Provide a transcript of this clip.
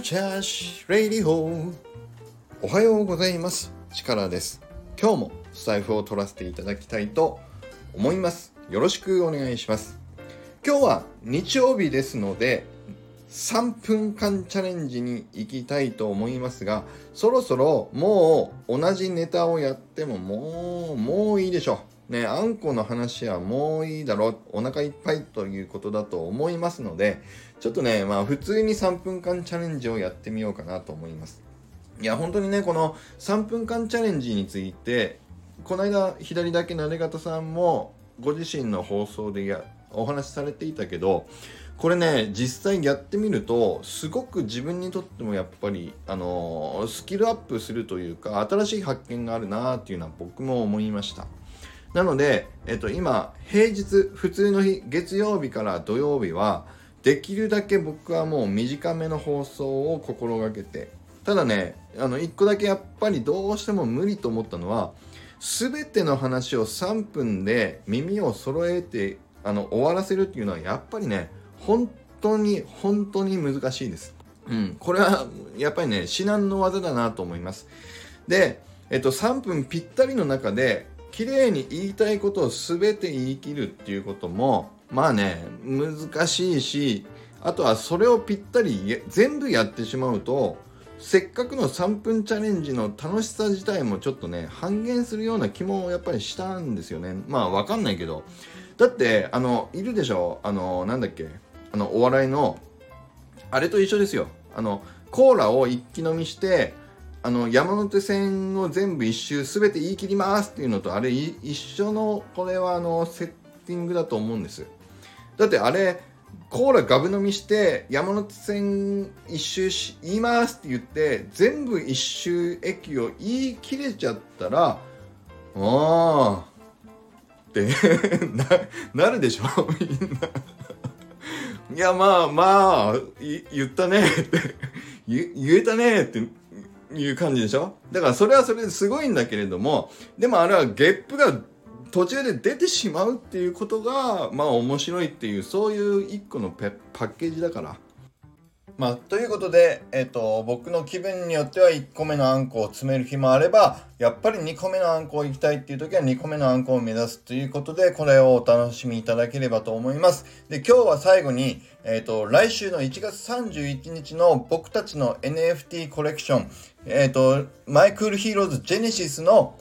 チャーシレディホおはようございます。力です。今日もスタイフを取らせていただきたいと思います。よろしくお願いします。今日は日曜日ですので3分間チャレンジに行きたいと思いますがそろそろもう同じネタをやってももうもういいでしょう。ねあんこの話はもういいだろうお腹いっぱいということだと思いますのでちょっとねまあ普通に3分間チャレンジをやってみようかなと思います。いや本当にねこの3分間チャレンジについてこの間左だけなで方さんもご自身の放送でやお話しされていたけどこれね実際やってみるとすごく自分にとってもやっぱりあのー、スキルアップするというか新しい発見があるなっていうのは僕も思いました。なので、えっと、今平日普通の日月曜日から土曜日はできるだけ僕はもう短めの放送を心がけてただねあの1個だけやっぱりどうしても無理と思ったのは全ての話を3分で耳を揃えてあの終わらせるっていうのはやっぱりね本当に本当に難しいです。うん、これはやっぱりね至難の技だなと思います。で、えっと、3分ぴったりの中で綺麗に言いたいことを全て言い切るっていうこともまあね難しいしあとはそれをぴったり全部やってしまうとせっかくの3分チャレンジの楽しさ自体もちょっとね半減するような気もやっぱりしたんですよね。まあわかんないけど。だってあのいるでしょ？あのなんだっけ？あのお笑いのあれと一緒ですよ。あのコーラを一気飲みしてあの山手線を全部一周全て言い切りますっていうのとあれ一緒のこれはあのセッティングだと思うんです。だってあれコーラガブ飲みして山手線一周し言いますって言って全部一周駅を言い切れちゃったらああって なるでしょみんな。いやまあまあ言ったねって言えたねっていう感じでしょ？だからそれはそれですごいんだけれどもでもあれはゲップが途中で出てしまうっていうことがまあ面白いっていうそういう一個のパッケージだから。まあ、ということで、えっ、と、僕の気分によっては1個目のあんこを詰める日もあれば、やっぱり2個目のあんこを行きたいっていう時は2個目のあんこを目指すということで、これをお楽しみいただければと思います。で、今日は最後に、えっ、と、来週の1月31日の僕たちの NFT コレクション、えっ、と、マイクールヒーローズジェネシスの